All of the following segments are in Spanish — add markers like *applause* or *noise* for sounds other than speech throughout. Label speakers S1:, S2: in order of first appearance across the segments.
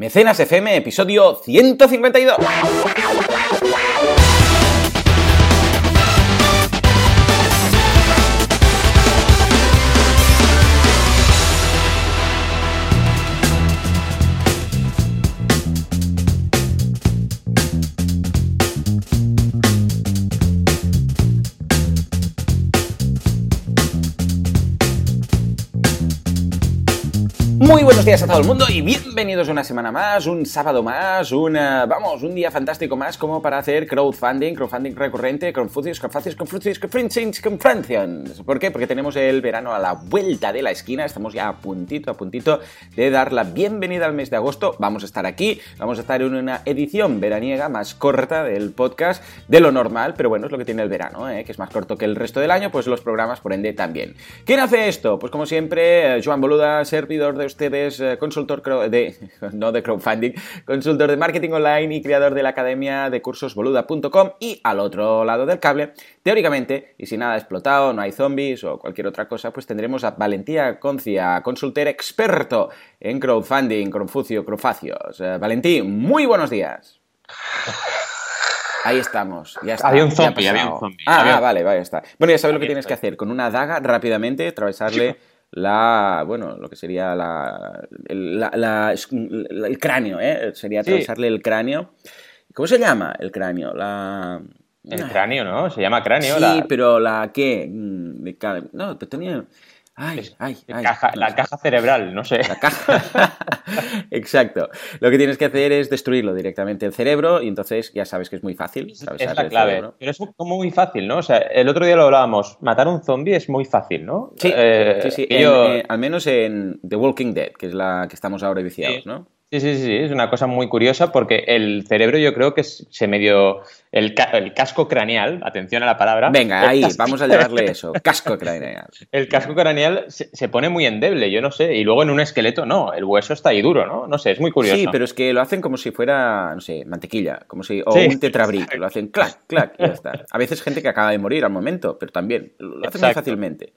S1: Mecenas FM, episodio 152. Días a todo el mundo y bienvenidos una semana más, un sábado más, una, vamos, un día fantástico más como para hacer crowdfunding, crowdfunding recurrente, Confucius, Confucius, Confucius, Confucius, Confucius. ¿Por qué? Porque tenemos el verano a la vuelta de la esquina, estamos ya a puntito, a puntito de dar la bienvenida al mes de agosto. Vamos a estar aquí, vamos a estar en una edición veraniega más corta del podcast de lo normal, pero bueno, es lo que tiene el verano, ¿eh? que es más corto que el resto del año, pues los programas por ende también. ¿Quién hace esto? Pues como siempre, eh, Joan Boluda, servidor de ustedes, eh, consultor de, *laughs* no de crowdfunding, consultor de marketing online y creador de la academia de cursos boluda.com y al otro lado del cable, teóricamente, y si nada ha explotado, no hay zombies o cualquier otra cosa, pues tendremos a Valentía Concia, consultor experto en crowdfunding, Confucio, Crofacios. Eh, Valentí, muy buenos días. Ahí estamos, ya está.
S2: Había un zombie, había
S1: pasado.
S2: un zombie.
S1: Ah,
S2: Había-
S1: ah, vale, vale, está. Bueno, ya sabes lo que tienes que hacer. Con una daga, rápidamente, atravesarle la, bueno, lo que sería la, el, la- el cráneo, ¿eh? Sería
S2: Sí.
S1: atravesarle el cráneo. ¿Cómo se llama el cráneo? La...
S2: El cráneo, ¿no? Se llama cráneo.
S1: Sí,
S2: la,
S1: pero la qué? Mm, No, te tenía... Ay, ay, ay.
S2: caja, la caja cerebral, no sé.
S1: La caja. *laughs* Exacto. Lo que tienes que hacer es destruirlo directamente el cerebro y entonces ya sabes que es muy fácil.
S2: Es la clave. Pero es como muy fácil, ¿no? O sea, el otro día lo hablábamos. Matar un zombie es muy fácil, ¿no?
S1: Sí,
S2: Eh,
S1: sí, sí. en-
S2: yo-
S1: eh, al menos en The Walking Dead, que es la que estamos ahora viciados,
S2: Sí.
S1: ¿no?
S2: Sí, sí, sí, es una cosa muy curiosa porque el cerebro yo creo que se medio... El, ca- el casco craneal, atención a la palabra.
S1: Venga, ahí, vamos a llamarle *laughs* eso. Casco craneal.
S2: El casco craneal se, se pone muy endeble, yo no sé. Y luego en un esqueleto no, el hueso está ahí duro, ¿no? No sé, es muy curioso.
S1: Sí, pero es que lo hacen como si fuera, no sé, mantequilla, como si, o
S2: Sí,
S1: un tetrabric, lo hacen clac, clac, y ya está. A veces gente que acaba de morir al momento, pero también lo hacen muy fácilmente.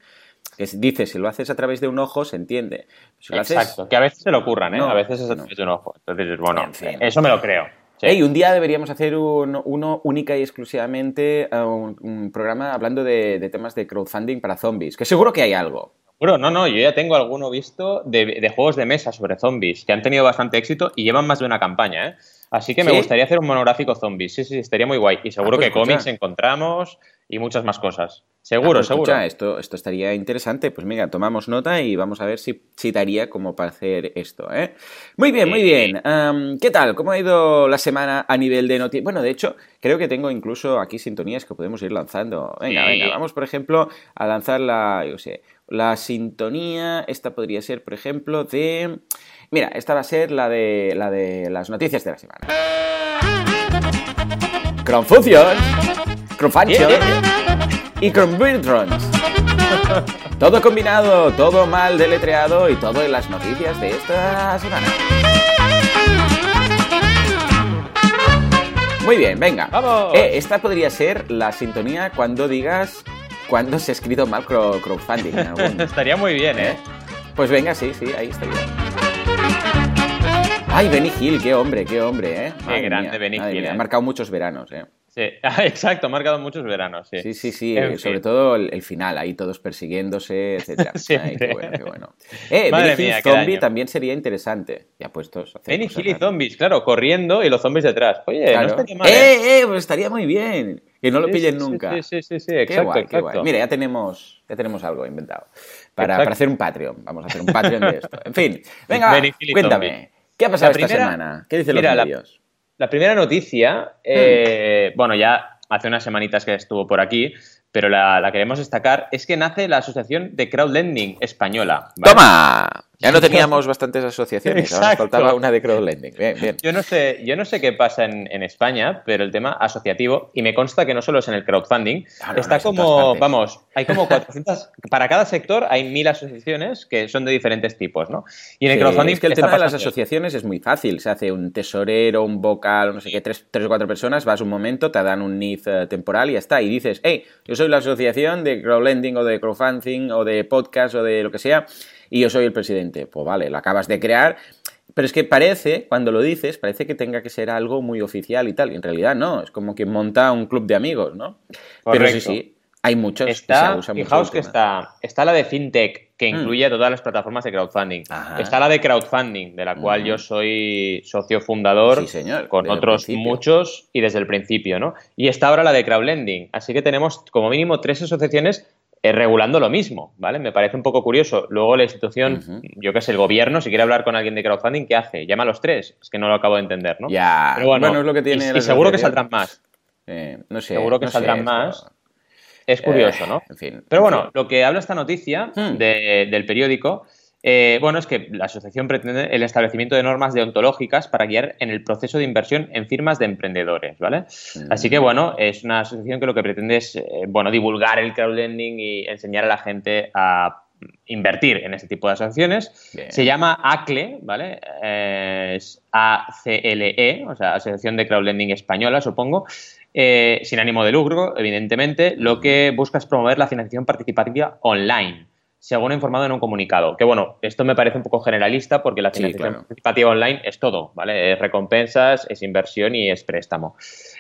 S1: Que si dices, si lo haces a través de un ojo, se entiende. Si lo haces,
S2: Exacto, que a veces se lo ocurran, ¿eh?
S1: No,
S2: a veces es a
S1: no.
S2: través de un ojo. Entonces, bueno,
S1: En fin.
S2: eso me lo creo. Sí.
S1: Un día deberíamos hacer un- uno única y exclusivamente eh, un, un programa hablando de, de temas de crowdfunding para zombies, que seguro que hay algo.
S2: Bueno, no, no, yo ya tengo alguno visto de, de juegos de mesa sobre zombies que han tenido bastante éxito y llevan más de una campaña, ¿eh? Así que me gustaría hacer un monográfico zombies. Sí, sí, estaría muy guay. Y seguro
S1: Ah, pues
S2: que cómics
S1: escucha.
S2: encontramos y muchas más cosas.
S1: Ah,
S2: Seguro,
S1: pues
S2: seguro.
S1: escucha, esto, esto estaría interesante. Pues mira, tomamos nota y vamos a ver si, si daría como para hacer esto. ¿eh? Muy bien, muy bien. ¿Qué tal? ¿Cómo ha ido la semana a nivel de noticias? Bueno, de hecho, creo que tengo incluso aquí sintonías que podemos ir lanzando. Venga,
S2: Sí.
S1: venga, vamos, por ejemplo, a lanzar la, yo sé, la sintonía. Esta podría ser, por ejemplo, de... Mira, esta va a ser la de, la de las noticias de la semana. Confucius, Confucius y Convirtrons. Todo combinado, todo mal deletreado y todo en las noticias de esta semana. Muy bien, venga.
S2: ¡Vamos!
S1: Eh, esta podría ser la sintonía cuando digas cuando se ha escrito mal crow- crowdfunding. *laughs*
S2: Estaría muy bien, ¿eh?
S1: Pues venga, sí, sí, ahí está bien. Ay, Benny Hill, qué hombre, qué hombre, ¿eh?
S2: Qué grande Benny Hill, ¿eh?
S1: Ha marcado muchos veranos, ¿eh?
S2: Sí, *laughs* Ah, exacto, ha marcado muchos veranos, sí.
S1: Sí, sí, sí,
S2: En
S1: eh,
S2: fin.
S1: sobre todo el, el final, ahí todos persiguiéndose, etcétera. *laughs* Ay, qué bueno, qué bueno. Eh,
S2: Madre
S1: Benny Hill
S2: mía,
S1: Zombie también sería interesante. Ya puestos.
S2: Benny Hill y zombies, claro, corriendo y los zombies detrás. Oye,
S1: Claro.
S2: no estaría mal. ¿eh?
S1: ¡Eh, eh! Pues estaría muy bien. Que no lo
S2: Sí,
S1: pillen
S2: sí,
S1: nunca.
S2: Sí, sí, sí, sí,
S1: Qué
S2: exacto,
S1: guay, qué
S2: exacto.
S1: guay. Mira, ya tenemos, ya tenemos algo inventado. Para, para hacer un Patreon. Vamos a hacer un Patreon de esto. En fin, venga, cuéntame.
S2: Zombie.
S1: ¿Qué ha pasado
S2: La
S1: esta
S2: primera-
S1: semana? ¿Qué dicen los
S2: la-
S1: medios?
S2: La primera noticia, eh,
S1: Hmm.
S2: bueno, ya hace unas semanitas que estuvo por aquí, pero la, la queremos destacar, es que nace la Asociación de Crowdlending Española. ¿vale?
S1: ¡Toma! Ya no *laughs* teníamos bastantes asociaciones, ahora nos faltaba una de crowdlending. Bien, bien.
S2: Yo no sé, yo no sé qué pasa en, en España, pero el tema asociativo, y me consta que no solo es en el crowdfunding,
S1: no,
S2: está como, vamos, hay como *laughs* 400, para cada sector hay mil asociaciones que son de diferentes tipos, ¿no? Y en el
S1: Sí,
S2: crowdfunding
S1: es que el tema de las asociaciones es muy fácil. Se hace un tesorero, un vocal, no sé qué, tres, tres o cuatro personas, vas un momento, te dan un NIF eh, temporal y ya está. Y dices, hey, yo soy la asociación de crowdlending o de crowdfunding o de podcast o de lo que sea y yo soy el presidente. Pues vale, lo acabas de crear. Pero es que parece, cuando lo dices, parece que tenga que ser algo muy oficial y tal. Y en realidad no, es como quien monta un club de amigos, ¿no? Pero sí, sí, hay muchos.
S2: Está, fijaos que está, está la de FinTech, que mm. incluye todas las plataformas de crowdfunding. Está la de crowdfunding, de la cual yo soy socio fundador,
S1: sí, señor,
S2: con otros muchos y desde el principio, ¿no? Y está ahora la de crowdlending. Así que tenemos como mínimo tres asociaciones eh, regulando lo mismo, ¿vale? Me parece un poco curioso. Luego la institución, yo que sé, el gobierno, si quiere hablar con alguien de crowdfunding, ¿qué hace? Llama a los tres. Es que no lo acabo de entender, ¿no?
S1: Ya,
S2: Pero bueno, es lo que tiene. Y, seguro que saldrán más.
S1: Eh, no sé.
S2: Seguro que saldrán más. Es curioso, ¿no?
S1: Eh, en fin.
S2: Pero bueno, lo que habla esta noticia hmm. del periódico eh, bueno, es que la asociación pretende el establecimiento de normas deontológicas para guiar en el proceso de inversión en firmas de emprendedores, ¿vale? Así que, bueno, es una asociación que lo que pretende es, eh, bueno, divulgar el crowdlending y enseñar a la gente a invertir en este tipo de asociaciones. Se llama ACLE, ¿vale? es A-C-L-E, o sea, Asociación de Crowdlending Española, supongo. Eh, sin ánimo de lucro, evidentemente, lo que busca es promover la financiación participativa online según ha informado en un comunicado. Que bueno, esto me parece un poco generalista porque la financiación participativa online es todo, ¿vale? Es recompensas, es inversión y es préstamo.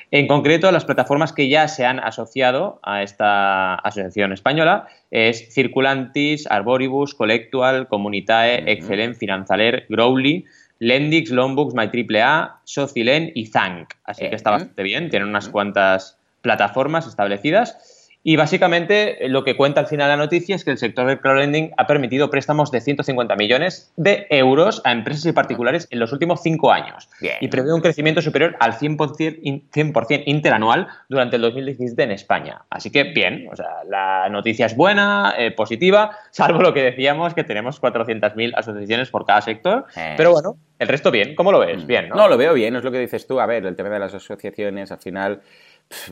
S2: En concreto, las plataformas que ya se han asociado a esta asociación española es Circulantis, Arboribus, Collectual, Comunitae, Excellent, Finanzaler, Growly, Lendix, Lombooks, MyAAA, Socilen y Zank. Así que está bastante bien, tienen unas cuantas plataformas establecidas. Y básicamente eh, lo que cuenta al final la noticia es que el sector del crowdlending ha permitido préstamos de 150 millones de euros a empresas y particulares en los últimos cinco años. Y prevé un crecimiento superior al 100%, 100 interanual durante el 2017 en España. Así que bien, o sea, la noticia es buena, eh, positiva, salvo lo que decíamos, que tenemos 400.000 asociaciones por cada sector. Eh. Pero bueno, el resto bien. ¿Cómo lo ves? Mm. Bien, ¿no?
S1: No, lo veo bien, es lo que dices tú. A ver, el tema de las asociaciones al final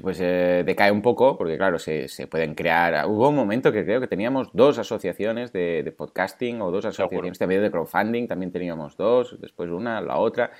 S1: pues eh, decae un poco, porque claro, se, se, pueden crear. Hubo un momento que creo que teníamos dos asociaciones de, podcasting o dos asociaciones también de crowdfunding, también teníamos dos, después una, la otra.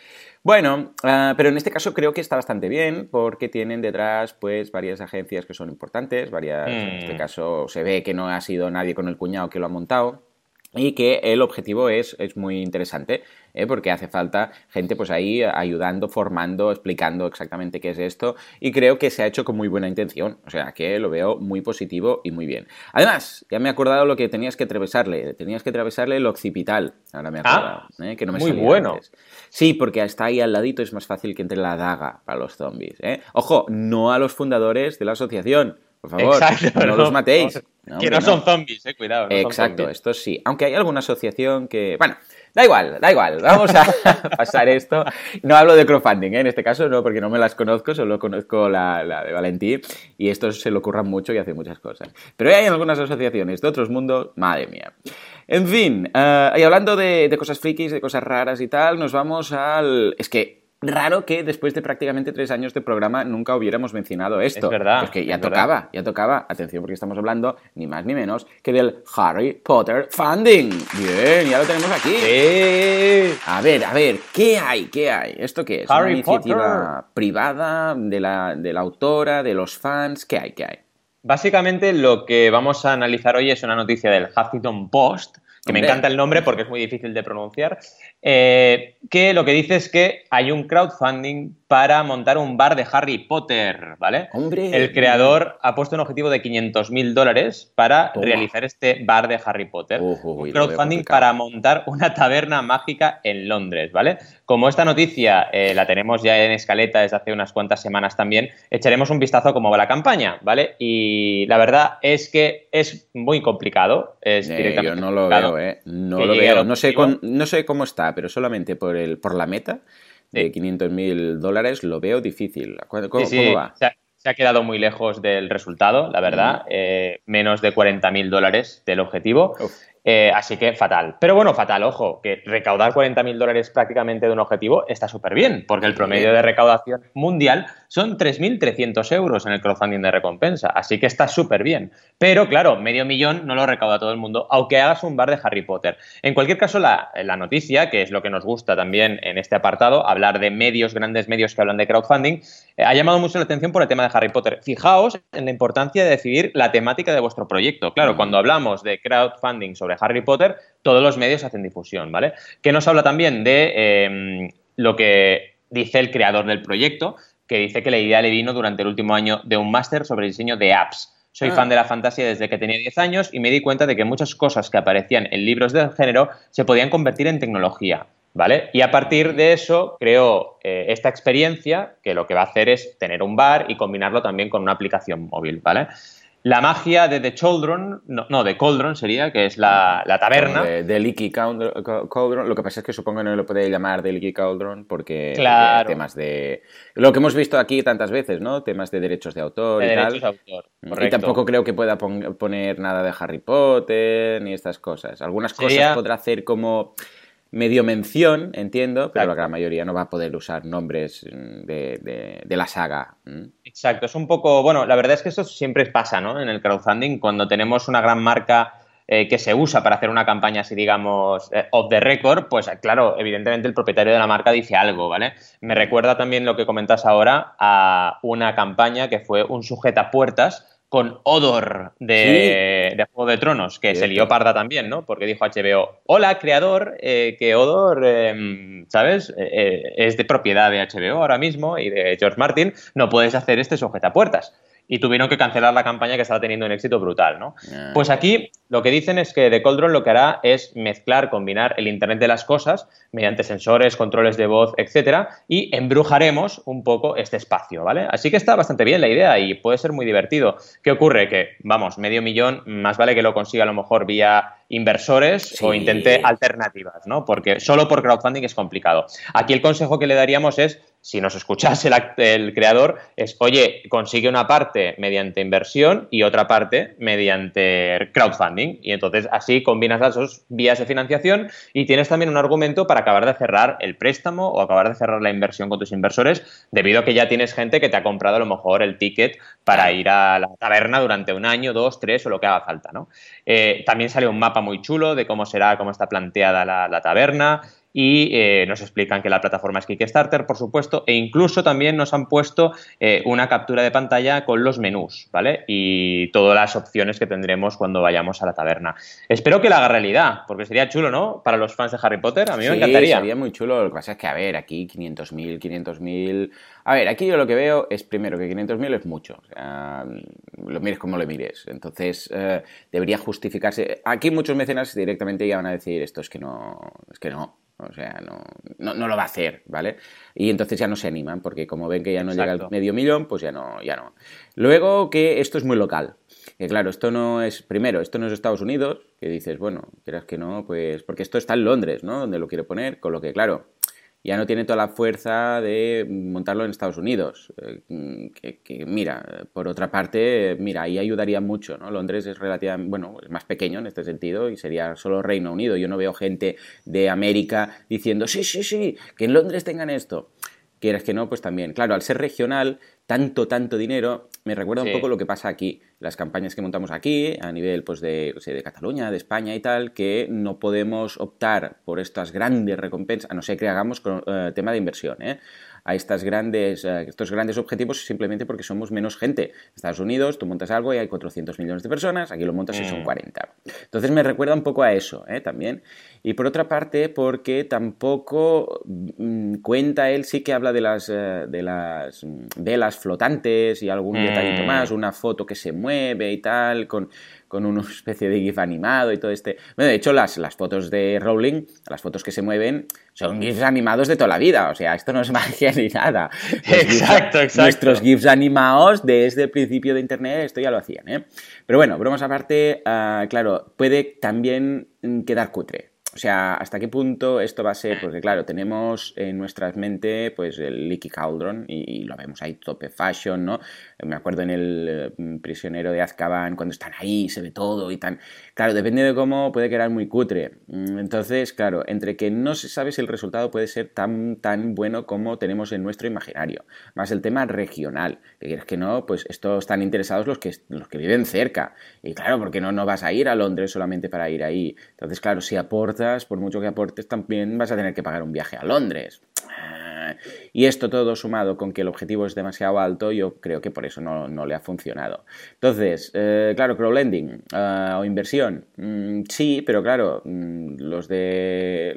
S1: Bueno, ah, pero en este caso creo que está bastante bien porque tienen detrás pues varias agencias que son importantes, varias, en este mm. caso se ve que no ha sido nadie con el cuñado que lo ha montado y que el objetivo es, es muy interesante, ¿eh? porque hace falta gente pues ahí ayudando, formando, explicando exactamente qué es esto y creo que se ha hecho con muy buena intención, o sea que lo veo muy positivo y muy bien. Además, ya me he acordado lo que tenías que atravesarle, tenías que atravesarle el occipital, ahora me he acordado,
S2: ah,
S1: ¿eh? que no me
S2: Muy bueno.
S1: Sí, porque está ahí al ladito, es más fácil que entre la daga para los zombies. ¿eh? Ojo, no a los fundadores de la asociación, por favor, no, los matéis.
S2: Que no, son zombies, eh, cuidado.
S1: Exacto, esto sí. Aunque hay alguna asociación que. Bueno, da igual, da igual. Vamos a *laughs* pasar esto. No hablo de crowdfunding, ¿eh? en este caso no, porque no me las conozco, solo conozco la, de Valentí. Y estos se lo ocurran mucho y hacen muchas cosas. Pero hay algunas asociaciones de otros mundos, madre mía. En fin, uh, y hablando de, de cosas frikis, de cosas raras y tal, nos vamos al. Es que raro que después de prácticamente tres años de programa nunca hubiéramos mencionado esto.
S2: Es verdad.
S1: Porque ya tocaba, ya tocaba. Atención, porque estamos hablando ni más ni menos que del Harry Potter Funding. Bien, ya lo tenemos aquí. A ver, a ver, ¿qué hay? ¿Qué hay? ¿Esto qué es?
S2: Harry
S1: ¿Una iniciativa privada de la, de la autora, de los fans? ¿Qué hay? ¿Qué hay?
S2: Básicamente lo que vamos a analizar hoy es una noticia del Huffington Post que me encanta el nombre porque es muy difícil de pronunciar, eh, que lo que dice es que hay un crowdfunding para montar un bar de Harry Potter, ¿vale?
S1: Hombre.
S2: El creador ha puesto un objetivo de 500 mil dólares para realizar este bar de Harry Potter. un crowdfunding para montar una taberna mágica en Londres, ¿vale? Como esta noticia eh, la tenemos ya en escaleta desde hace unas cuantas semanas también, echaremos un vistazo a cómo va la campaña, ¿vale? Y la verdad es que es muy complicado. Es
S1: eh, yo no lo veo, ¿eh? No lo veo. No sé, no sé cómo está, pero solamente por, el, por la meta de 500 mil dólares lo veo difícil. ¿Cómo, va?
S2: Se ha, quedado muy lejos del resultado, la verdad. Eh, menos de 40 mil dólares del objetivo. Eh, así que fatal. Pero bueno, fatal, ojo, que recaudar 40.000 dólares prácticamente de un objetivo está súper bien, porque el promedio de recaudación mundial son 3.300 euros en el crowdfunding de recompensa, así que está súper bien. Pero claro, medio millón no lo recauda todo el mundo, aunque hagas un bar de Harry Potter. En cualquier caso, la, la noticia, que es lo que nos gusta también en este apartado, hablar de medios, grandes medios que hablan de crowdfunding, ha llamado mucho la atención por el tema de Harry Potter. Fijaos en la importancia de decidir la temática de vuestro proyecto. Claro, cuando hablamos de crowdfunding sobre Harry Potter, todos los medios hacen difusión, ¿vale? Que nos habla también de em, lo que dice el creador del proyecto, que dice que la idea le vino durante el último año de un máster sobre diseño de apps. Soy ah. fan de la fantasía desde que tenía 10 años y me di cuenta de que muchas cosas que aparecían en libros del género se podían convertir en tecnología. ¿Vale? Y a partir de eso creo eh, esta experiencia que lo que va a hacer es tener un bar y combinarlo también con una aplicación móvil, ¿vale? La magia de The Children, no, de Cauldron sería, que es la, taberna.
S1: De, Leaky Cauldron, lo que pasa es que supongo que no lo puede llamar de Leaky Cauldron porque claro. temas de... Lo que hemos visto aquí tantas veces, ¿no? Temas de derechos de autor y
S2: derechos
S1: tal.
S2: De autor,
S1: mm, y tampoco creo que pueda poner nada de Harry Potter ni estas cosas. Algunas cosas podrá hacer como medio mención, entiendo, pero la gran mayoría no va a poder usar nombres mm, de, la saga.
S2: Exacto, es un poco, bueno, la verdad es que eso siempre pasa, ¿no? En el crowdfunding, cuando tenemos una gran marca eh, que se usa para hacer una campaña así, digamos, eh, off the record, pues claro, evidentemente el propietario de la marca dice algo, ¿vale? Me recuerda también lo que comentas ahora a una campaña que fue un sujeta puertas con Odor de, Juego de Tronos, que se lió parda también, ¿no? Porque dijo HBO, hola, creador, eh, que Odor, em, ¿sabes? Eh, eh, es de propiedad de HBO ahora mismo y de George Martin, no puedes hacer este sujetapuertas y tuvieron que cancelar la campaña que estaba teniendo un éxito brutal, ¿no? Ah. Pues aquí lo que dicen es que The Cauldron lo que hará es mezclar, combinar el Internet de las cosas mediante sensores, controles de voz, etcétera, y embrujaremos un poco este espacio, ¿vale? Así que está bastante bien la idea y puede ser muy divertido. ¿Qué ocurre? Que, vamos, medio millón, más vale que lo consiga a lo mejor vía inversores o intente alternativas, ¿no? Porque solo por crowdfunding es complicado. Aquí el consejo que le daríamos es si nos escuchase el, creador, es, oye, consigue una parte mediante inversión y otra parte mediante crowdfunding. Y entonces así combinas las dos vías de financiación y tienes también un argumento para acabar de cerrar el préstamo o acabar de cerrar la inversión con tus inversores, debido a que ya tienes gente que te ha comprado a lo mejor el ticket para ir a la taberna durante un año, dos, tres o lo que haga falta. ¿no? Eh, también sale un mapa muy chulo de cómo será, cómo está planteada la taberna y eh, nos explican que la plataforma es Kickstarter, por supuesto, e incluso también nos han puesto eh, una captura de pantalla con los menús, ¿vale? Y todas las opciones que tendremos cuando vayamos a la taberna. Espero que la haga realidad, porque sería chulo, ¿no? Para los fans de Harry Potter, a mí me encantaría.
S1: Sería muy chulo, lo que pasa es que, a ver, aquí 500.000, 500.000... A ver, aquí yo lo que veo es, primero, que 500.000 es mucho, o sea, lo mires como lo mires, entonces eh, debería justificarse. Aquí muchos mecenas directamente ya van a decir, esto es que no, es que no, o sea, no, no, lo va a hacer, ¿vale? Y entonces ya no se animan, porque como ven que ya no llega al medio millón, pues ya no, ya no. Luego que esto es muy local. Que claro, esto no es, primero, esto no es Estados Unidos, que dices, bueno, quieras que no, pues, porque esto está en Londres, ¿no? Donde lo quiere poner, con lo que, claro, ya no tiene toda la fuerza de montarlo en Estados Unidos. Eh, que, mira, por otra parte, mira, ahí ayudaría mucho, ¿no? Londres es relativamente, bueno, es más pequeño en este sentido y sería solo Reino Unido. Yo no veo gente de América diciendo, sí, sí, sí, que en Londres tengan esto. Quieres que no, pues también. Claro, al ser regional, tanto, tanto dinero, me recuerda un poco lo que pasa aquí, las campañas que montamos aquí, a nivel pues, de, de Cataluña, de España y tal, que no podemos optar por estas grandes recompensas, a no ser que hagamos con, eh, tema de inversión, ¿eh? A estas grandes, estos grandes objetivos simplemente porque somos menos gente. En Estados Unidos tú montas algo y hay 400 millones de personas, aquí lo montas y son 40. Mm. Entonces me recuerda un poco a eso ¿eh? también. Y por otra parte, porque tampoco mm, cuenta él, sí que habla de las, eh, de las velas flotantes y algún detallito mm. más, una foto que se mueve y tal, con con una especie de GIF animado y todo este. Bueno, de hecho, las, las fotos de Rowling, las fotos que se mueven, son GIFs animados de toda la vida. O sea, esto no es *laughs* magia ni nada.
S2: exacto, exacto.
S1: Nuestros GIFs animados desde el principio de Internet, esto ya lo hacían, ¿eh? Pero bueno, bromas aparte, uh, claro, puede también quedar cutre. O sea, ¿hasta qué punto esto va a ser? Porque claro, tenemos en nuestra mente pues el Leaky Cauldron y, lo vemos ahí tope fashion, ¿no? Me acuerdo en el eh, prisionero de Azkaban cuando están ahí, se ve todo y tan... Claro, depende de cómo puede quedar muy cutre. Mm, entonces, claro, entre que no se sabe si el resultado puede ser tan, tan bueno como tenemos en nuestro imaginario. Más el tema regional, que quieres que no, pues estos están interesados los que, los que viven cerca. Y claro, porque no, no vas a ir a Londres solamente para ir ahí. Entonces, claro, si aporta por mucho que aportes, también vas a tener que pagar un viaje a Londres. Ah, Y esto todo sumado con que el objetivo es demasiado alto, yo creo que por eso no, le ha funcionado. Entonces, eh, claro, crowdlending uh, o inversión, mm, sí, pero claro, mm, los de.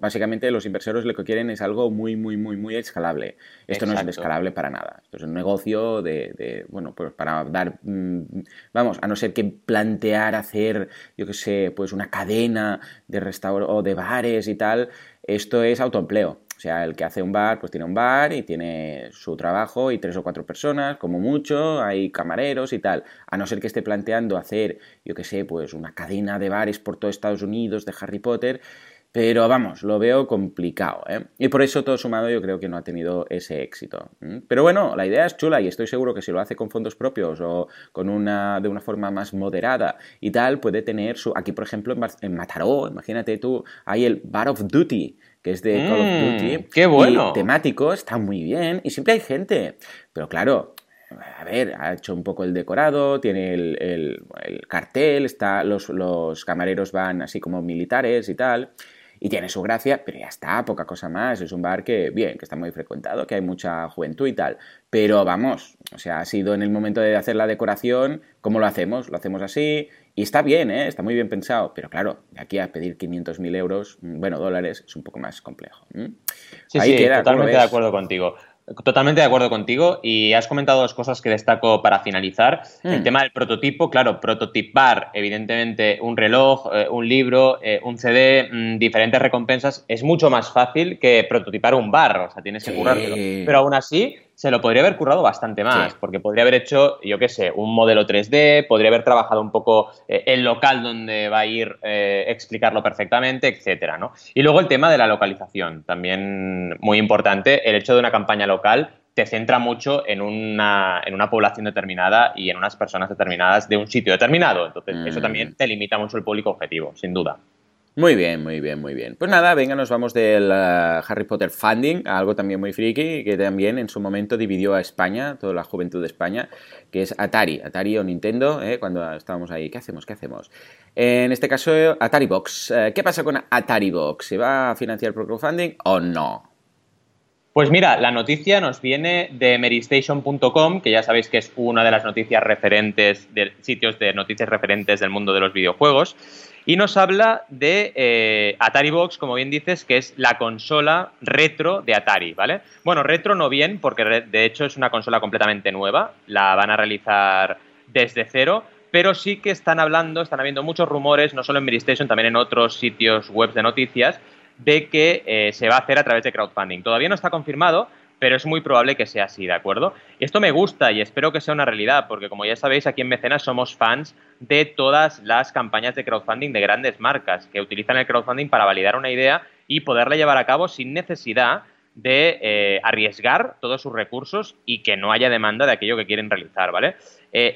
S1: básicamente los inversores lo que quieren es algo muy, muy, muy, muy escalable. Esto no es escalable para nada. Esto es un negocio de, bueno, pues para dar. Mm, vamos, a no ser que plantear hacer, yo qué sé, pues una cadena de restaurantes o de bares y tal, esto es autoempleo. O sea, el que hace un bar, pues tiene un bar y tiene su trabajo y tres o cuatro personas, como mucho, hay camareros y tal. A no ser que esté planteando hacer, yo qué sé, pues una cadena de bares por todo Estados Unidos de Harry Potter. Pero vamos, lo veo complicado, ¿eh? Y por eso todo sumado yo creo que no ha tenido ese éxito. Pero bueno, la idea es chula y estoy seguro que si lo hace con fondos propios o con una de una forma más moderada y tal, puede tener su... Aquí, por ejemplo, en, Mataró, imagínate tú, hay el Bar of Duty, que es de Call of mm, Duty.
S2: ¡Qué bueno!
S1: Y temático, está muy bien y siempre hay gente. Pero claro, a ver, ha hecho un poco el decorado, tiene el, cartel, está, los, los, camareros van así como militares y tal, y tiene su gracia, pero ya está, poca cosa más. Es un bar que, bien, que está muy frecuentado, que hay mucha juventud y tal. Pero vamos, o sea, ha sido en el momento de hacer la decoración, ¿cómo lo hacemos? Lo hacemos así, y está bien, ¿eh? está muy bien pensado, pero claro, de aquí a pedir 500.000 euros, mm, bueno, dólares, es un poco más complejo.
S2: Sí, sí, totalmente de acuerdo contigo. Totalmente de acuerdo contigo y has comentado dos cosas que destaco para finalizar. El mm. tema del prototipo, claro, prototipar evidentemente un reloj, eh, un libro, eh, un CD, mm, diferentes recompensas, es mucho más fácil que prototipar un bar, o sea, tienes que curártelo. Pero aún así, se lo podría haber currado bastante más, porque podría haber hecho, yo qué sé, un modelo 3D, podría haber trabajado un poco eh, el local donde va a ir, eh, explicarlo perfectamente, etcétera, ¿no? Y luego el tema de la localización, también muy importante, el hecho de una campaña local te centra mucho en una, en una población determinada y en unas personas determinadas de un sitio determinado. Entonces, eso también mm. te limita mucho el público objetivo, sin duda.
S1: Muy bien, muy bien, muy bien. Pues nada, venga, nos vamos del uh, Harry Potter Funding algo también muy friki, que también en su momento dividió a España, toda la juventud de España, que es Atari, Atari o Nintendo, ¿eh? cuando estábamos ahí, ¿qué hacemos? ¿Qué hacemos? En este caso, Atari Box. Eh, ¿Qué pasa con Atari Box? ¿Se va a financiar por crowdfunding o no?
S2: Pues mira, la noticia nos viene de merystation.com, que ya sabéis que es una de las noticias referentes, de sitios de noticias referentes del mundo de los videojuegos. Y nos habla de eh, Atari Box, como bien dices, que es la consola retro de Atari, ¿vale? Bueno, retro no bien, porque de hecho es una consola completamente nueva, la van a realizar desde cero, pero sí que están hablando, están habiendo muchos rumores, no solo en Medistation, también en otros sitios web de noticias, de que eh, se va a hacer a través de crowdfunding. Todavía no está confirmado, pero es muy probable que sea así, ¿de acuerdo? Esto me gusta y espero que sea una realidad, porque como ya sabéis, aquí en Mecenas somos fans de todas las campañas de crowdfunding de grandes marcas que utilizan el crowdfunding para validar una idea y poderla llevar a cabo sin necesidad de eh, arriesgar todos sus recursos y que no haya demanda de aquello que quieren realizar, ¿vale? Eh,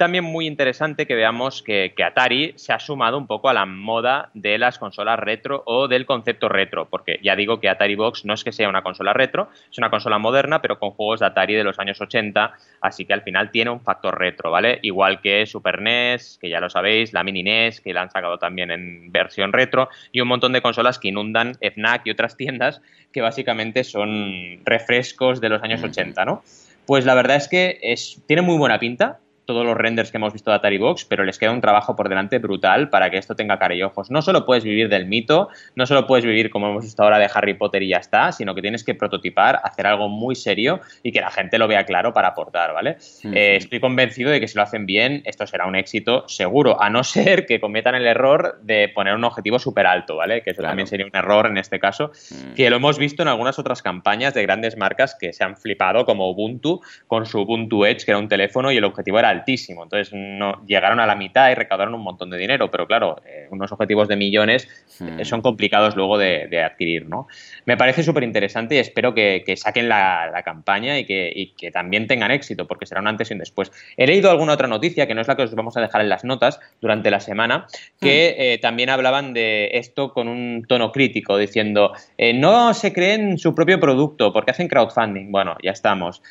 S2: también muy interesante que veamos que, Atari se ha sumado un poco a la moda de las consolas retro o del concepto retro, porque ya digo que Atari Box no es que sea una consola retro, es una consola moderna, pero con juegos de Atari de los años 80, así que al final tiene un factor retro, ¿vale? Igual que Super NES, que ya lo sabéis, la Mini NES, que la han sacado también en versión retro, y un montón de consolas que inundan FNAC y otras tiendas que básicamente son refrescos de los años 80, ¿no? Pues la verdad es que es, tiene muy buena pinta, todos los renders que hemos visto de Atari Box, pero les queda un trabajo por delante brutal para que esto tenga cara y ojos. No solo puedes vivir del mito, no solo puedes vivir como hemos visto ahora de Harry Potter y ya está, sino que tienes que prototipar, hacer algo muy serio y que la gente lo vea claro para aportar, ¿vale? Eh, estoy convencido de que si lo hacen bien, esto será un éxito seguro, a no *laughs* ser que cometan el error de poner un objetivo súper alto, ¿vale? Que eso también sería un error en este caso, mm. que lo hemos visto en algunas otras campañas de grandes marcas que se han flipado, como Ubuntu, con su Ubuntu Edge, que era un teléfono y el objetivo era altísimo. Entonces no, llegaron a la mitad y recaudaron un montón de dinero, pero claro, eh, unos objetivos de millones eh, hmm. son complicados luego de, adquirir. ¿no? Me parece súper interesante y espero que, saquen la, campaña y que, que, también tengan éxito, porque será un antes y un después. He leído alguna otra noticia, que no es la que os vamos a dejar en las notas durante la semana, que hmm. eh, también hablaban de esto con un tono crítico, diciendo, no se creen su propio producto porque hacen crowdfunding. Bueno, ya estamos.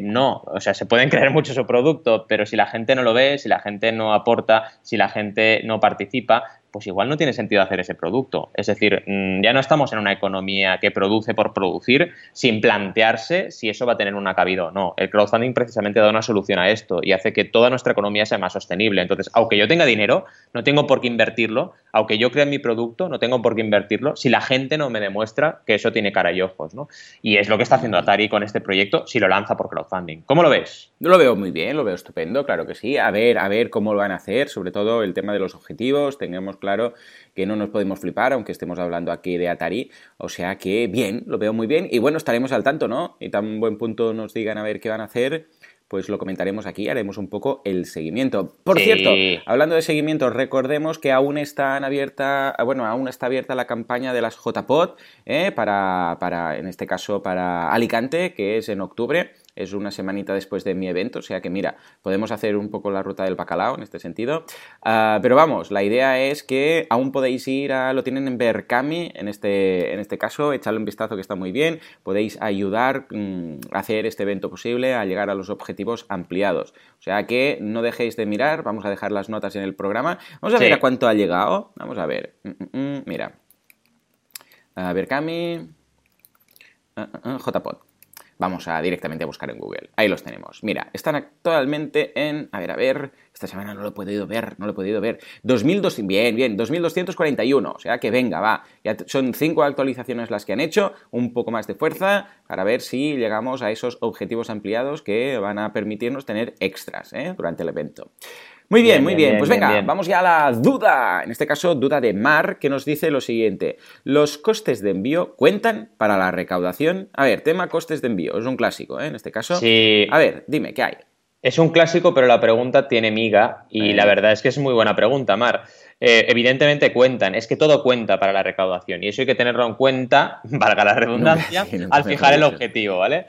S2: no, o sea, se pueden *laughs* creer mucho su producto, pero si la gente no lo ve, si la gente no aporta, si la gente no participa, pues igual no tiene sentido hacer ese producto. Es decir, mm, ya no estamos en una economía que produce por producir sin plantearse si eso va a tener una cabida o no. El crowdfunding precisamente da una solución a esto y hace que toda nuestra economía sea más sostenible. Entonces, aunque yo tenga dinero, no tengo por qué invertirlo. Aunque yo cree mi producto, no tengo por qué invertirlo si la gente no me demuestra que eso tiene cara y ojos. ¿no? Y es lo que está haciendo Atari con este proyecto si lo lanza por crowdfunding. ¿Cómo lo ves?
S1: Lo veo muy bien, lo veo estupendo, claro que sí. A ver, a ver cómo lo van a hacer, sobre todo el tema de los objetivos. Tengamos claro que no nos podemos flipar, aunque estemos hablando aquí de Atari. O sea que bien, lo veo muy bien. Y bueno, estaremos al tanto, ¿no? Y tan buen punto nos digan a ver qué van a hacer pues lo comentaremos aquí, haremos un poco el seguimiento. Por cierto, hablando de seguimiento, recordemos que aún está abierta, bueno, aún está abierta la campaña de las JPOD, ¿eh? para, para, en este caso, para Alicante, que es en octubre es una semanita después de mi evento, o sea que mira, podemos hacer un poco la ruta del bacalao en este sentido. Ah, pero vamos, la idea es que aún podéis ir a, lo tienen en Berkami, en este, en este caso, echarle un vistazo que está muy bien, podéis ayudar mm, a hacer este evento posible, a llegar a los objetivos ampliados. O sea que no dejéis de mirar, vamos a dejar las notas en el programa, vamos a ver a cuánto ha llegado, vamos a ver, mm, mm, mira, a Berkami, ah, ah, JPod. Vamos a directamente a buscar en Google. Ahí los tenemos. Mira, están actualmente en. A ver, a ver. Esta semana no lo he podido ver, no lo he podido ver. 2200. Bien, bien. 2241. O sea que venga, va. Ya son cinco actualizaciones las que han hecho. Un poco más de fuerza para ver si llegamos a esos objetivos ampliados que van a permitirnos tener extras ¿eh? durante el evento. Muy bien, muy bien. pues venga, vamos ya a la duda. En este caso, duda de Mar, que nos dice lo siguiente. ¿Los costes de envío cuentan para la recaudación? A ver, tema costes de envío. Es un clásico, ¿eh? En este caso.
S2: Sí.
S1: A ver, dime, ¿qué hay?
S2: Es un clásico, pero la pregunta tiene miga y la verdad es que es muy buena pregunta, Mar. Eh, evidentemente cuentan, es que todo cuenta para la recaudación y eso hay que tenerlo en cuenta, *laughs* valga la redundancia, al fijar el objetivo, ¿vale?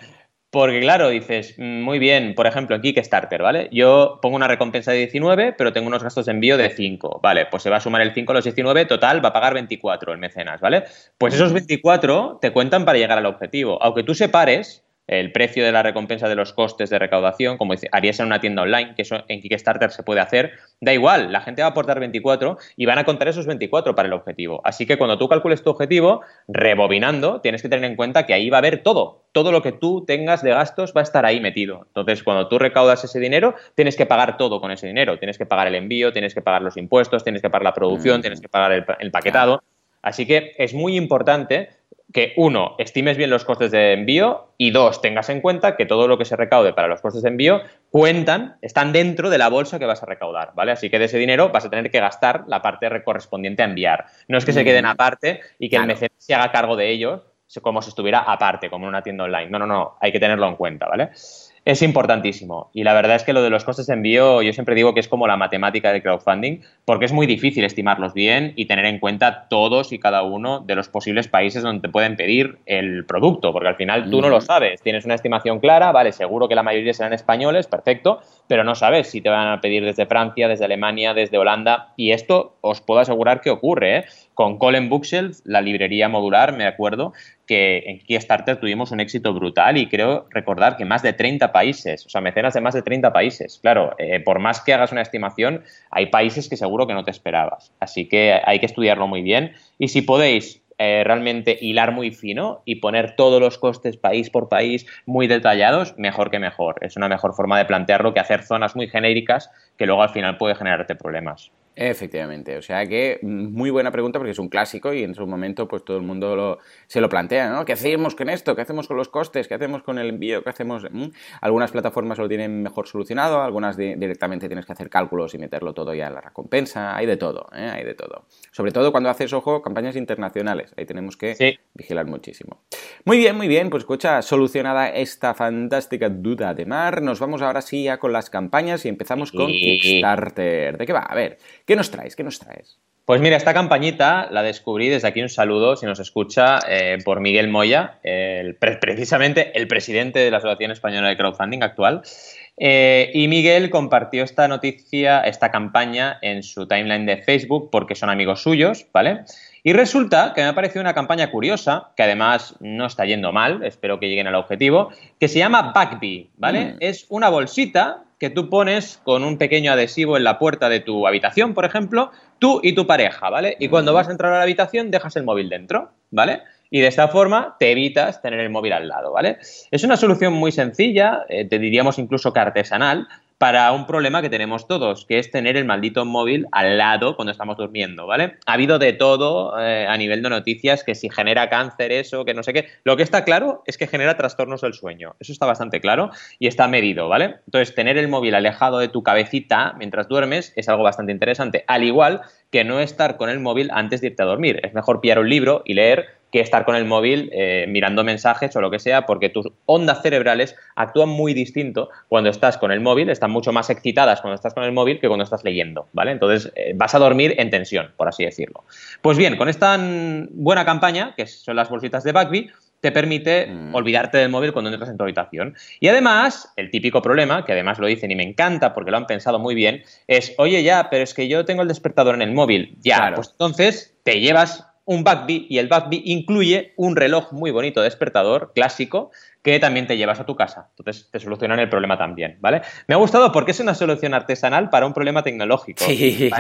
S2: Porque claro, dices, mm, muy bien, por ejemplo, en Kickstarter, ¿vale? Yo pongo una recompensa de 19, pero tengo unos gastos de envío de 5, ¿vale? Pues se va a sumar el 5 a los 19, total, va a pagar 24 el mecenas, ¿vale? Pues esos 24 te cuentan para llegar al objetivo. Aunque tú separes el precio de la recompensa de los costes de recaudación, como harías en una tienda online, que eso en Kickstarter se puede hacer, da igual, la gente va a aportar 24 y van a contar esos 24 para el objetivo. Así que cuando tú calcules tu objetivo, rebobinando, tienes que tener en cuenta que ahí va a haber todo. Todo lo que tú tengas de gastos va a estar ahí metido. Entonces, cuando tú recaudas ese dinero, tienes que pagar todo con ese dinero. Tienes que pagar el envío, tienes que pagar los impuestos, tienes que pagar la producción, mm. tienes que pagar el, paquetado. Así que es muy importante que uno, estimes bien los costes de envío y dos, tengas en cuenta que todo lo que se recaude para los costes de envío cuentan, están dentro de la bolsa que vas a recaudar, ¿vale? Así que de ese dinero vas a tener que gastar la parte correspondiente a enviar. No es que se queden mm. aparte y que el mecenas se haga cargo de ellos como si estuviera aparte, como en una tienda online. No, no, no, hay que tenerlo en cuenta, ¿vale? Es importantísimo. Y la verdad es que lo de los costes de envío, yo siempre digo que es como la matemática del crowdfunding, porque es muy difícil estimarlos bien y tener en cuenta todos y cada uno de los posibles países donde te pueden pedir el producto, porque al final tú no lo sabes. Tienes una estimación clara, vale, seguro que la mayoría serán españoles, perfecto, pero no sabes si te van a pedir desde Francia, desde Alemania, desde Holanda. Y esto os puedo asegurar que ocurre, ¿eh? Con Colin Bookshelf, la librería modular, me acuerdo, que en Kickstarter tuvimos un éxito brutal y creo recordar que más de 30 países, o sea, mecenas de más de 30 países. Claro, eh, por más que hagas una estimación, hay países que seguro que no te esperabas. Así que hay que estudiarlo muy bien. Y si podéis eh, realmente hilar muy fino y poner todos los costes país por país muy detallados, mejor que mejor. Es una mejor forma de plantearlo que hacer zonas muy genéricas que luego al final puede generarte problemas.
S1: Efectivamente, o sea que muy buena pregunta porque es un clásico y en su momento pues todo el mundo se lo plantea, ¿no? ¿Qué hacemos con esto? ¿Qué hacemos con los costes? ¿Qué hacemos con el envío? ¿Qué hacemos? Mm. Algunas plataformas lo tienen mejor solucionado, algunas directamente tienes que hacer cálculos y meterlo todo ya en la recompensa, hay de todo, ¿eh? hay de todo. Sobre todo cuando haces, ojo, campañas internacionales, ahí tenemos que vigilar muchísimo. Muy bien, muy bien, pues escucha, solucionada esta fantástica duda de mar, nos vamos ahora sí ya con las campañas y empezamos con Kickstarter. ¿De qué va? A ver. ¿Qué nos traes? ¿Qué nos traes?
S2: Pues mira, esta campañita la descubrí desde aquí un saludo, si nos escucha, eh, por Miguel Moya, *laughs* precisamente el presidente de la Asociación Española de Crowdfunding actual. Eh, y Miguel compartió esta noticia, esta campaña en su timeline de Facebook porque son amigos suyos, ¿vale? Y resulta que me ha parecido una campaña curiosa, que además no está yendo mal, espero que lleguen al objetivo, que se llama Backbee, ¿vale? Mm. Es una bolsita que tú pones con un pequeño adhesivo en la puerta de tu habitación, por ejemplo, tú y tu pareja, ¿vale? Y cuando vas a entrar a la habitación dejas el móvil dentro, ¿vale? Y de esta forma te evitas tener el móvil al lado, ¿vale? Es una solución muy sencilla, eh, te diríamos incluso que artesanal, para un problema que tenemos todos, que es tener el maldito móvil al lado cuando estamos durmiendo, ¿vale? Ha habido de todo eh, a nivel de noticias, que si genera cáncer, eso, que no sé qué. Lo que está claro es que genera trastornos del sueño. Eso está bastante claro y está medido, ¿vale? Entonces, tener el móvil alejado de tu cabecita mientras duermes es algo bastante interesante. Al igual que no estar con el móvil antes de irte a dormir. Es mejor pillar un libro y leer que estar con el móvil eh, mirando mensajes o lo que sea, porque tus ondas cerebrales actúan muy distinto cuando estás con el móvil, están mucho más excitadas cuando estás con el móvil que cuando estás leyendo, ¿vale? Entonces eh, vas a dormir en tensión, por así decirlo. Pues bien, con esta buena campaña, que son las bolsitas de Backbee, te permite mm. olvidarte del móvil cuando entras en tu habitación. Y además, el típico problema, que además lo dicen y me encanta porque lo han pensado muy bien, es, oye ya, pero es que yo tengo el despertador en el móvil. Ya, pues entonces te llevas un Backbee y el Backbee incluye un reloj muy bonito despertador clásico que también te llevas a tu casa. Entonces te solucionan el problema también, ¿vale? Me ha gustado porque es una solución artesanal para un problema tecnológico.
S1: Sí,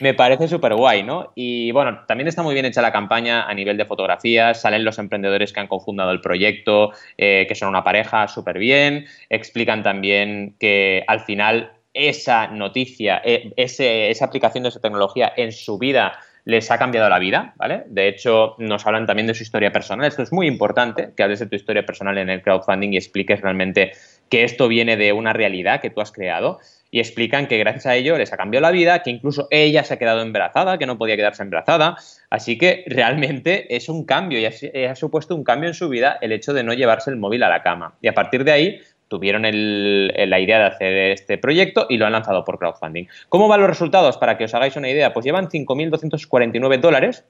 S2: me parece súper guay, ¿no? Y bueno, también está muy bien hecha la campaña a nivel de fotografías, salen los emprendedores que han confundado el proyecto, eh, que son una pareja súper bien, explican también que al final esa noticia, eh, esa aplicación de esa tecnología en su vida les ha cambiado la vida, ¿vale? De hecho, nos hablan también de su historia personal. Esto es muy importante, que hables de tu historia personal en el crowdfunding y expliques realmente que esto viene de una realidad que tú has creado y explican que gracias a ello les ha cambiado la vida, que incluso ella se ha quedado embarazada, que no podía quedarse embarazada. Así que realmente es un cambio y ha, supuesto un cambio en su vida el hecho de no llevarse el móvil a la cama. Y a partir de ahí tuvieron la idea de hacer este proyecto y lo han lanzado por crowdfunding. ¿Cómo van los resultados? Para que os hagáis una idea, pues llevan 5.249 dólares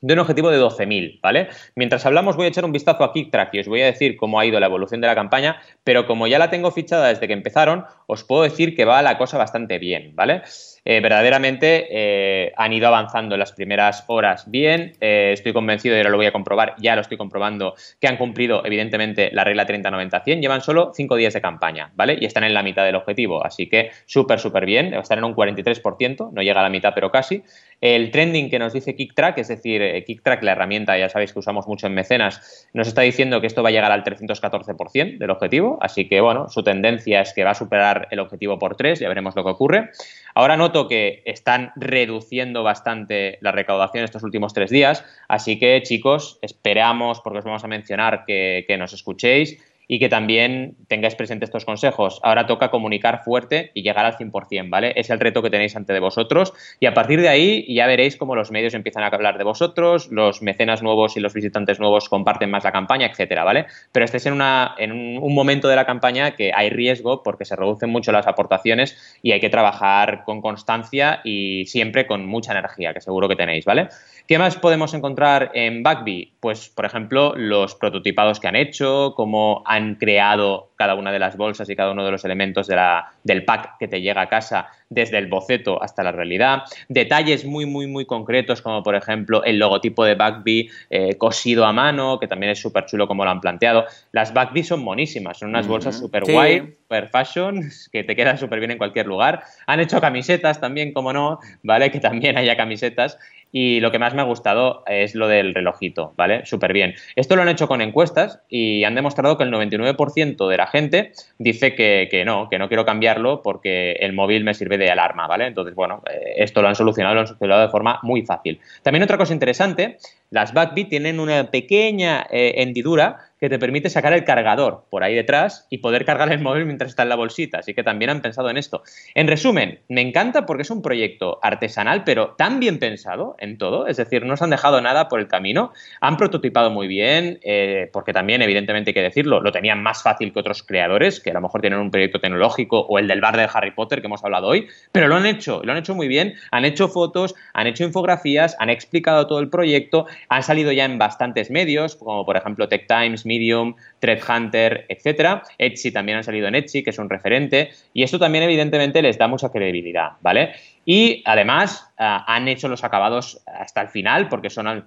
S2: de un objetivo de 12.000, ¿vale? Mientras hablamos voy a echar un vistazo a KickTrack y os voy a decir cómo ha ido la evolución de la campaña, pero como ya la tengo fichada desde que empezaron, os puedo decir que va la cosa bastante bien, ¿vale? Eh, verdaderamente eh, han ido avanzando en las primeras horas bien. Eh, estoy convencido, y ahora lo voy a comprobar, ya lo estoy comprobando, que han cumplido evidentemente la regla 30-90-100. Llevan solo 5 días de campaña, ¿vale? Y están en la mitad del objetivo, así que súper, súper bien. Están en un 43%, no llega a la mitad, pero casi. El trending que nos dice KickTrack, es decir, KickTrack, la herramienta, ya sabéis que usamos mucho en mecenas, nos está diciendo que esto va a llegar al 314% del objetivo, así que bueno, su tendencia es que va a superar el objetivo por 3, ya veremos lo que ocurre. Ahora noto que están reduciendo bastante la recaudación estos últimos tres días, así que chicos, esperamos, porque os vamos a mencionar, que, que nos escuchéis y que también tengáis presentes estos consejos. Ahora toca comunicar fuerte y llegar al 100%, ¿vale? Es el reto que tenéis ante de vosotros y a partir de ahí ya veréis cómo los medios empiezan a hablar de vosotros, los mecenas nuevos y los visitantes nuevos comparten más la campaña, etcétera, ¿vale? Pero estéis en, en un momento de la campaña que hay riesgo porque se reducen mucho las aportaciones y hay que trabajar con constancia y siempre con mucha energía, que seguro que tenéis, ¿vale? ¿Qué más podemos encontrar en Backbee? Pues, por ejemplo, los prototipados que han hecho, cómo han creado cada una de las bolsas y cada uno de los elementos de la, del pack que te llega a casa, desde el boceto hasta la realidad. Detalles muy, muy, muy concretos, como por ejemplo el logotipo de Backbee eh, cosido a mano, que también es súper chulo como lo han planteado. Las Backbee son monísimas, son unas bolsas súper guay, super fashion, *laughs* que te quedan súper bien en cualquier lugar. Han hecho camisetas también, como no, ¿vale? Que también haya camisetas. Y lo que más me ha gustado es lo del relojito, ¿vale? Súper bien. Esto lo han hecho con encuestas y han demostrado que el 99% de la gente dice que, no, que no quiero cambiarlo porque el móvil me sirve de alarma, ¿vale? Entonces, bueno, eh, esto lo han solucionado, lo han solucionado de forma muy fácil. También otra cosa interesante, las Backbit tienen una pequeña eh, hendidura que te permite sacar el cargador por ahí detrás y poder cargar el *laughs* móvil mientras está en la bolsita. Así que también han pensado en esto. En resumen, me encanta porque es un proyecto artesanal, pero tan bien pensado en todo. Es decir, no se han dejado nada por el camino. Han prototipado muy bien, eh, porque también, evidentemente, hay que decirlo, lo tenían más fácil que otros creadores, que a lo mejor tienen un proyecto tecnológico o el del bar de Harry Potter que hemos hablado hoy, pero lo han hecho, lo han hecho muy bien. Han hecho fotos, han hecho infografías, han explicado todo el proyecto, han salido ya en bastantes medios, como por ejemplo Tech Times, Medium, Threadhunter, etcétera. Etsy también ha salido en Etsy, que es un referente, y esto también evidentemente les da mucha credibilidad, ¿vale? Y además ah, han hecho los acabados hasta el final, porque son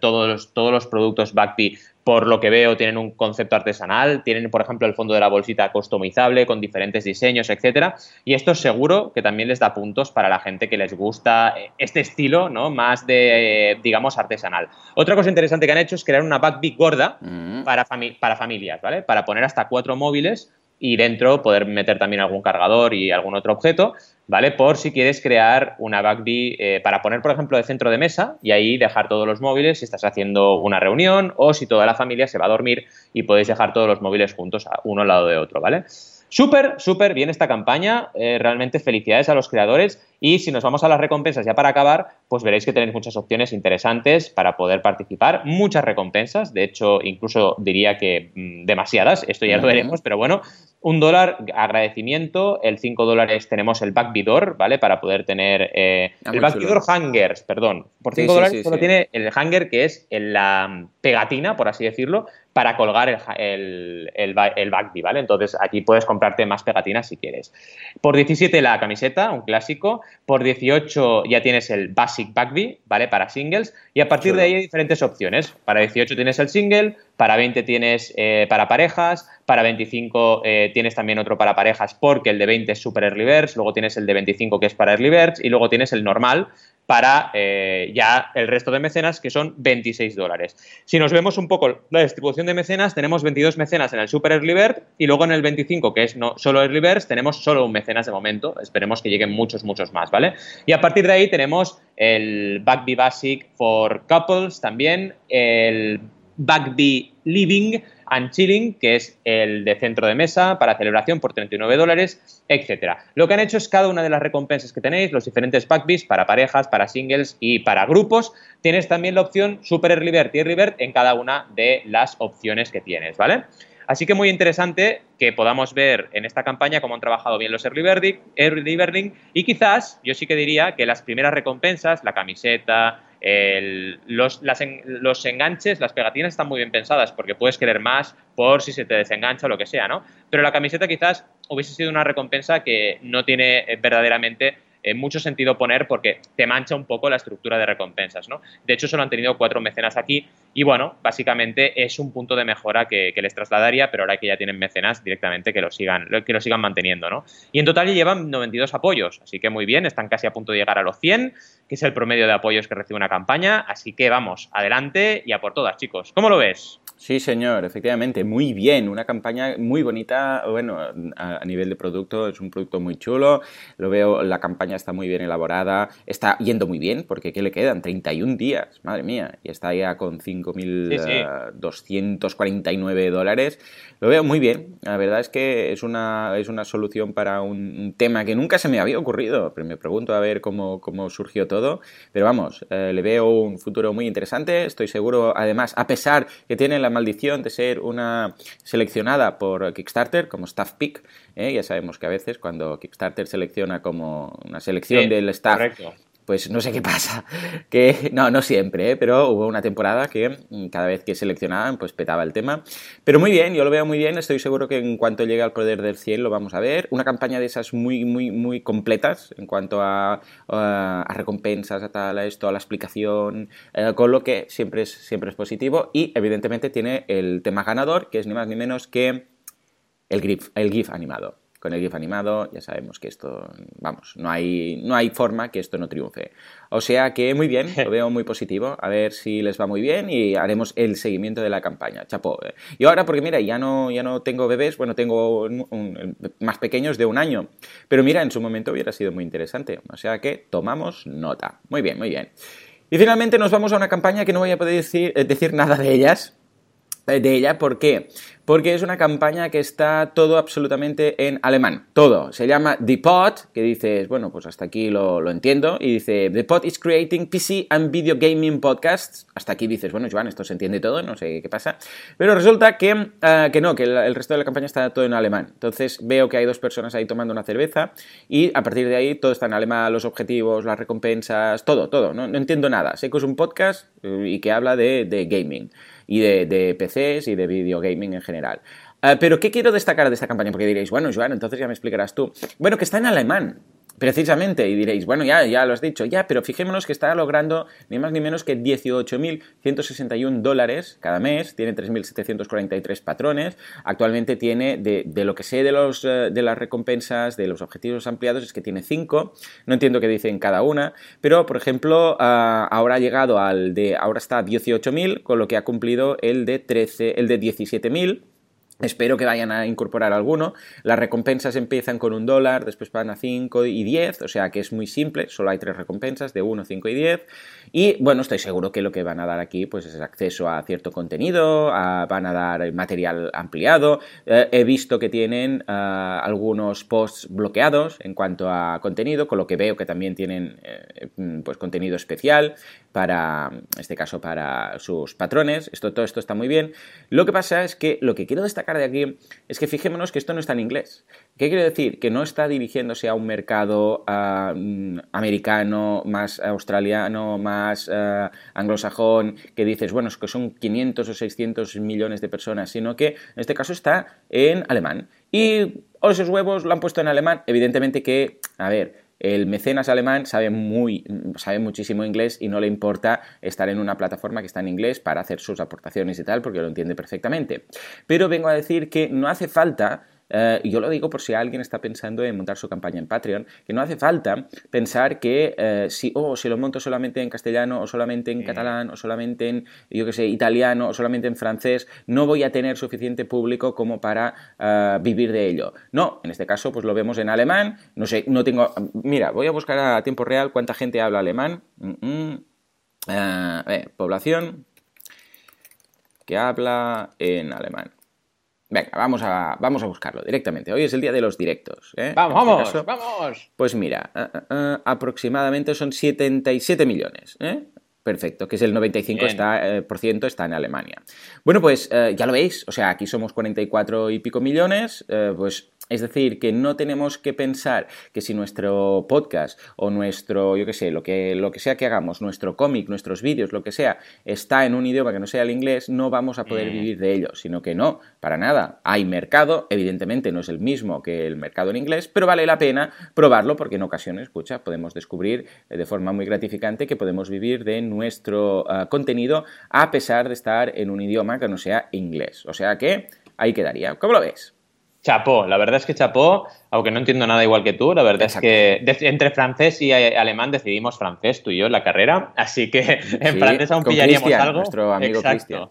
S2: todos, los, todos los productos Backbee, por lo que veo, tienen un concepto artesanal, tienen, por ejemplo, el fondo de la bolsita customizable con diferentes diseños, etcétera. Y esto seguro que también les da puntos para la gente que les gusta eh, este estilo, ¿no? Más de, eh, digamos, artesanal. Otra cosa interesante que han hecho es crear una Backbee gorda mm. para, para familias, ¿vale? Para poner hasta cuatro móviles y dentro poder meter también algún cargador y algún otro objeto, ¿vale? Por si quieres crear una Backbee eh, para poner, por ejemplo, de centro de mesa y ahí dejar todos los móviles si estás haciendo una reunión o si toda la familia se va a dormir y podéis dejar todos los móviles juntos uno al lado de otro, ¿vale? Súper, súper bien esta campaña. Eh, realmente felicidades a los creadores. Y si nos vamos a las recompensas ya para acabar, pues veréis que tenéis muchas opciones interesantes para poder participar. Muchas recompensas. De hecho, incluso diría que mm, demasiadas. Esto ya lo veremos. Pero bueno, un dólar agradecimiento. El 5 dólares tenemos el backbidor, ¿vale? Para poder tener. Eh, ah, el backbidor hangers, perdón. Por 5 dólares solo tiene el hanger, que es la pegatina, por así decirlo, para colgar el, el, el, ¿vale? Entonces aquí puedes comprarte más pegatinas si quieres. Por 17 la camiseta, un clásico. Por 18 ya tienes el Basic Backbee, ¿vale? Para singles. Y a partir de ahí hay diferentes opciones. Para 18 tienes el single, para 20 tienes eh, para parejas, para 25 eh, tienes también otro para parejas porque el de 20 es Super Early Birds, luego tienes el de 25 que es para Early Birds y luego tienes el normal para eh, ya el resto de mecenas, que son 26 dólares. Si nos vemos un poco la distribución de mecenas, tenemos 22 mecenas en el Super Early Bird y luego en el 25, que es no solo Early Birds, tenemos solo un mecenas de momento. Esperemos que lleguen muchos, muchos más, ¿vale? Y a partir de ahí tenemos el Backbee Basic for Couples también, el Backbee Living, and Chilling, que es el de centro de mesa para celebración por 39 dólares, etcétera. Lo que han hecho es cada una de las recompensas que tenéis, los diferentes packbis para parejas, para singles y para grupos, tienes también la opción Super Early Bird y Early Bird en cada una de las opciones que tienes, ¿vale? Así que muy interesante que podamos ver en esta campaña cómo han trabajado bien los early birding, early birding y quizás yo sí que diría que las primeras recompensas, la camiseta, los, los, enganches, las pegatinas están muy bien pensadas porque puedes querer más por si se te desengancha o lo que sea, ¿no? Pero la camiseta quizás hubiese sido una recompensa que no tiene eh, verdaderamente en mucho sentido poner porque te mancha un poco la estructura de recompensas, ¿no? De hecho, solo han tenido cuatro mecenas aquí y bueno, básicamente es un punto de mejora que, les trasladaría, pero ahora que ya tienen mecenas directamente que lo sigan, que sigan manteniendo, ¿no? Y en total llevan 92 apoyos, así que muy bien, están casi a punto de llegar a los 100, que es el promedio de apoyos que recibe una campaña, así que vamos, adelante y a por todas, chicos. ¿Cómo lo ves?
S1: Sí, señor, efectivamente, muy bien, una campaña muy bonita, bueno, a, nivel de producto es un producto muy chulo, lo veo, la campaña está muy bien elaborada, está yendo muy bien, porque ¿qué le quedan? 31 días, madre mía, y está ya con 5.249 eh, dólares, lo veo muy bien, la verdad es que es una, es una solución para un, tema que nunca se me había ocurrido, pero me pregunto a ver cómo, cómo surgió todo, pero vamos, eh, le veo un futuro muy interesante, estoy seguro, además, a pesar que tiene la maldición de ser una seleccionada por Kickstarter como staff pick. ¿eh? Ya sabemos que a veces cuando Kickstarter selecciona como una selección del staff, pues no sé qué pasa. *laughs* Que no, no siempre, ¿eh? pero hubo una temporada que mm, cada vez que seleccionaban, pues petaba el tema. Pero muy bien, yo lo veo muy bien. Estoy seguro que en cuanto llegue al poder del cielo lo vamos a ver. Una campaña de esas muy, muy, muy completas en cuanto a, a, recompensas, a tal, a esto, a la explicación, eh, con lo que siempre es, siempre es positivo. Y evidentemente tiene el tema ganador, que es ni más ni menos que el GIF, el GIF animado con el GIF animado, ya sabemos que esto, vamos, no hay, no hay forma que esto no triunfe. O sea que muy bien, lo veo muy positivo, a ver si les va muy bien y haremos el seguimiento de la campaña, chapo. Y ahora, porque mira, ya no, ya no tengo bebés, bueno, tengo más pequeños de un año, pero mira, en su momento hubiera sido muy interesante, o sea que tomamos nota. Muy bien, muy bien. Y finalmente nos vamos a una campaña que no voy a poder decir, eh, decir nada de ellas, de ella, ¿por qué? porque es una campaña que está todo absolutamente en alemán, todo. Se llama The Pot, que dices, bueno, pues hasta aquí lo, entiendo, y dice, The Pot is creating PC and video gaming podcasts. Hasta aquí dices, bueno, Joan, esto se entiende todo, no sé qué pasa. Pero resulta que, ah, que no, que el, resto de la campaña está todo en alemán. Entonces veo que hay dos personas ahí tomando una cerveza y a partir de ahí todo está en alemán, los objetivos, las recompensas, todo, todo. No, entiendo nada. Sé que es un podcast eh, y que habla de, de gaming y de, de PCs y de video gaming en general. Eh, pero ¿qué quiero destacar de esta campaña? Porque diréis, bueno, Joan, entonces ya me explicarás tú. Bueno, que está en alemán. Precisamente, y diréis, bueno, ya, ya lo has dicho, ya, pero fijémonos que está logrando ni más ni menos que 18.161 dólares cada mes, tiene 3.743 patrones, actualmente tiene, de, lo que sé de, los, eh, de las recompensas, de los objetivos ampliados, es que tiene 5, no entiendo qué dicen cada una, pero por ejemplo, ah, ahora ha llegado al de, ahora está a 18.000, con lo que ha cumplido el de 13, el de 17.000, Espero que vayan a incorporar alguno. Las recompensas empiezan con un dólar, después van a 5 y 10, o sea que es muy simple, solo hay tres recompensas de 1, 5 y 10. Y bueno, estoy seguro que lo que van a dar aquí pues es acceso a cierto contenido, van a dar material ampliado. Eh, he visto que tienen eh, algunos posts bloqueados en cuanto a contenido, con lo que veo que también tienen eh, pues contenido especial para, en este caso, para sus patrones. Esto, todo esto está muy bien. Lo que pasa es que lo que quiero destacar de aquí es que fijémonos que esto no está en inglés. ¿Qué quiere decir? Que no está dirigiéndose a un mercado ah, mm, americano, más australiano, más ah, anglosajón, que dices, bueno, que son 500 o 600 millones de personas, sino que en este caso está en alemán. Y esos huevos lo han puesto en alemán. Evidentemente que, a ver, el mecenas alemán sabe, muy, sabe muchísimo inglés y no le importa estar en una plataforma que está en inglés para hacer sus aportaciones y tal, porque lo entiende perfectamente. Pero vengo a decir que no hace falta eh, yo lo digo por si alguien está pensando en montar su campaña en Patreon, que no hace falta pensar que eh, si, oh, si lo monto solamente en castellano o solamente en catalán o solamente en, yo que sé, italiano o solamente en francés, no voy a tener suficiente público como para eh, vivir de ello. No, en este caso pues lo vemos en alemán, no sé, no tengo, mira, voy a buscar a tiempo real cuánta gente habla alemán. Mm, mm. población que habla en alemán. Venga, vamos a, vamos a buscarlo directamente. Hoy es el día de los directos. ¿eh?
S2: Vamos, este vamos, vamos.
S1: Pues mira, eh, eh, aproximadamente son 77 millones. Perfecto, que es el 95% está, por ciento está en Alemania. Bueno, pues ya lo veis, o sea, aquí somos 44 y pico millones, pues es decir, que no tenemos que pensar que si nuestro podcast o nuestro, yo qué sé, lo que, lo que sea que hagamos, nuestro cómic, nuestros vídeos, lo que sea, está en un idioma que no sea el inglés, no vamos a poder mm. vivir de ello, sino que no, para nada. Hay mercado, evidentemente no es el mismo que el mercado en inglés, pero vale la pena probarlo porque en ocasiones, escucha, podemos descubrir de forma muy gratificante que podemos vivir de nuestro ah, contenido a pesar de estar en un idioma que no sea inglés. O sea que ahí quedaría. ¿Cómo lo ves?
S2: Chapó, la verdad es que chapó, aunque no entiendo nada igual que tú, la verdad es que entre francés y alemán decidimos francés tú y yo en la carrera, así que en francés aún pillaríamos algo.
S1: Nuestro amigo Cristian.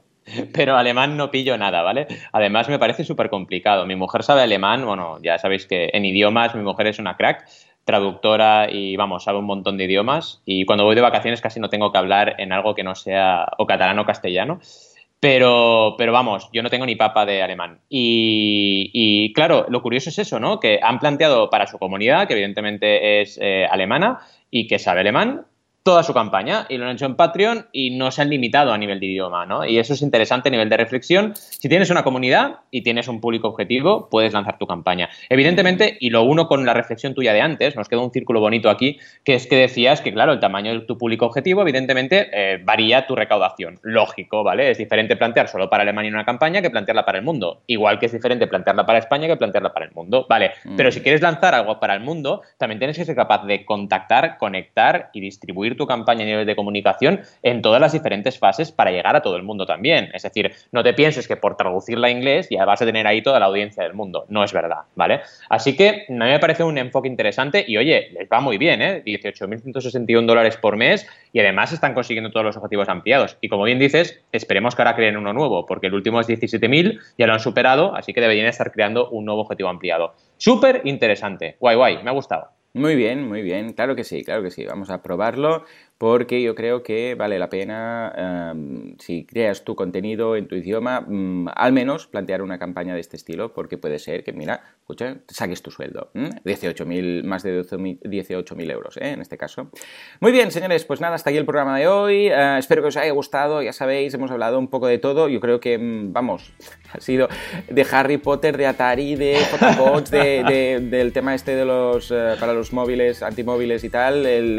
S2: Pero alemán no pillo nada, ¿vale? Además me parece súper complicado. Mi mujer sabe alemán, bueno, ya sabéis que en idiomas mi mujer es una crack, traductora y vamos, sabe un montón de idiomas y cuando voy de vacaciones casi no tengo que hablar en algo que no sea o catalán o castellano. Pero, pero vamos, yo no tengo ni papa de alemán. Y, claro, lo curioso es eso, ¿no? Que han planteado para su comunidad, que evidentemente es eh, alemana y que sabe alemán, toda su campaña y lo han hecho en Patreon y no se han limitado a nivel de idioma, ¿no? Y eso es interesante a nivel de reflexión. Si tienes una comunidad y tienes un público objetivo, puedes lanzar tu campaña. Evidentemente, y lo uno con la reflexión tuya de antes, nos queda un círculo bonito aquí, que es que decías que, claro, el tamaño de tu público objetivo, evidentemente, eh, varía tu recaudación. Lógico, ¿vale? Es diferente plantear solo para Alemania una campaña que plantearla para el mundo. Igual que es diferente plantearla para España que plantearla para el mundo, ¿vale? Pero si mm. quieres lanzar algo para el mundo, también tienes que ser capaz de contactar, conectar y distribuir tu campaña a nivel de comunicación en todas las diferentes fases para llegar a todo el mundo también. Es decir, no te pienses que por traducirla a inglés ya vas a tener ahí toda la audiencia del mundo. No es verdad, ¿vale? Así que a mí me parece un enfoque interesante y oye, les va muy bien, ¿eh? 18.161 dólares por mes y además están consiguiendo todos los objetivos ampliados. Y como bien dices, esperemos que ahora creen uno nuevo, porque el último es 17.000, ya lo han superado, así que deberían estar creando un nuevo objetivo ampliado. Súper interesante. Guay, guay, me ha gustado.
S1: Muy bien, muy bien. Claro que sí, claro que sí. Vamos a probarlo porque yo creo que vale la pena, em, si creas tu contenido en tu idioma, mm, al menos plantear una campaña de este estilo, porque puede ser que, mira, escucha, saques tu sueldo. 18.000, más de 18.000 euros, ¿eh? en este caso. Muy bien, señores, pues nada, hasta aquí el programa de hoy. Eh, espero que os haya gustado, ya sabéis, hemos hablado un poco de todo. Yo creo que, mm, vamos, *laughs* ha sido de Harry Potter, de Atari, de Photobots, de, del tema este de los, eh, para los móviles, antimóviles y tal, el,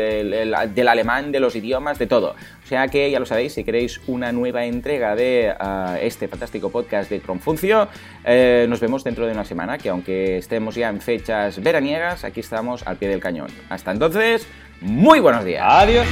S1: del alemán de los idiomas, de todo. O sea que ya lo sabéis, si queréis una nueva entrega de ah, este fantástico podcast de Cronfuncio, eh, nos vemos dentro de una semana, que aunque estemos ya en fechas veraniegas, aquí estamos al pie del cañón. Hasta entonces, muy buenos días.
S2: Adiós.